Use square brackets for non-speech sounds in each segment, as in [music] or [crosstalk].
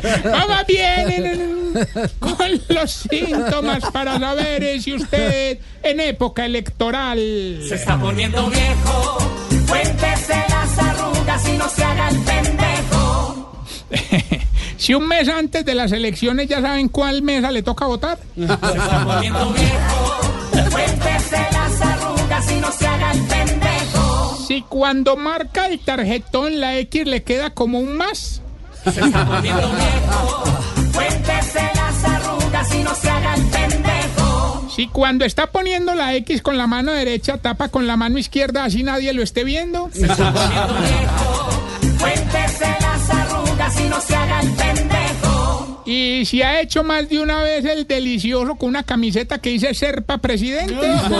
[laughs] Vamos bien con los síntomas para saber si usted en época electoral Se está poniendo viejo, cuéntese las arrugas y no se haga el pendejo. [laughs] si un mes antes de las elecciones ya saben cuál mesa le toca votar. Se está poniendo viejo, cuéntese las arrugas y no se haga el pendejo. Si cuando marca el tarjetón la X le queda como un más. Se está poniendo viejo, cuéntese las arrugas y no se haga el pendejo. Si cuando está poniendo la X con la mano derecha tapa con la mano izquierda así nadie lo esté viendo. Se está poniendo viejo, cuéntese las arrugas y no se haga el pendejo. Y si ha hecho más de una vez el delicioso con una camiseta que dice Serpa presidente. Cuéntese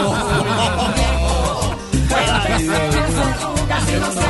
las arrugas y no se haga el pendejo.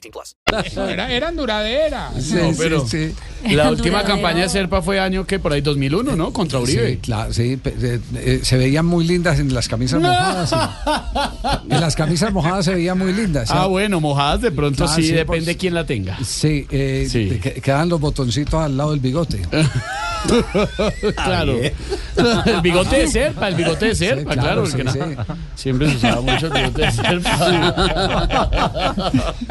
18 plus. Era- eran duraderas. No, pero la última campaña de Serpa fue año que por ahí 2001, ¿no? Contra Uribe. Sí, claro, sí, eh, eh, se veían muy lindas en las camisas mojadas. En las camisas mojadas se veían muy lindas. sí. Ah, bueno, mojadas de pronto Ah, sí, sí, depende pues. quién la tenga. Sí, eh, quedan los botoncitos al lado del bigote. [laughs] [laughs] claro. El bigote de Serpa, el bigote de Serpa, claro, claro. sí, porque no-. Siempre se usaba mucho el bigote de Serpa.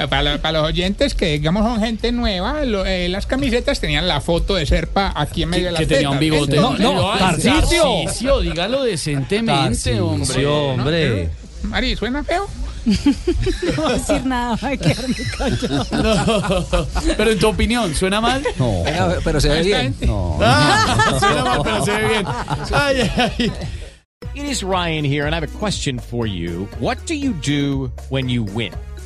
[laughs] Para, lo- para los oyentes que digamos son gente nueva, lo- eh, las camisetas tenían la foto de Serpa aquí en medio de la que tenía un bigote. No, no, Tarcisio. Tarcisio, dígalo decentemente, hombre. hombre. Mari, ¿suena feo? No voy a decir nada, voy a quedarme callado. Pero en tu opinión, ¿suena mal? No, pero se ve bien. gente- No. Ah, suena mal, pero se ve bien. Ay, ay. It is Ryan here, and I have a question for you. What do you do when you win?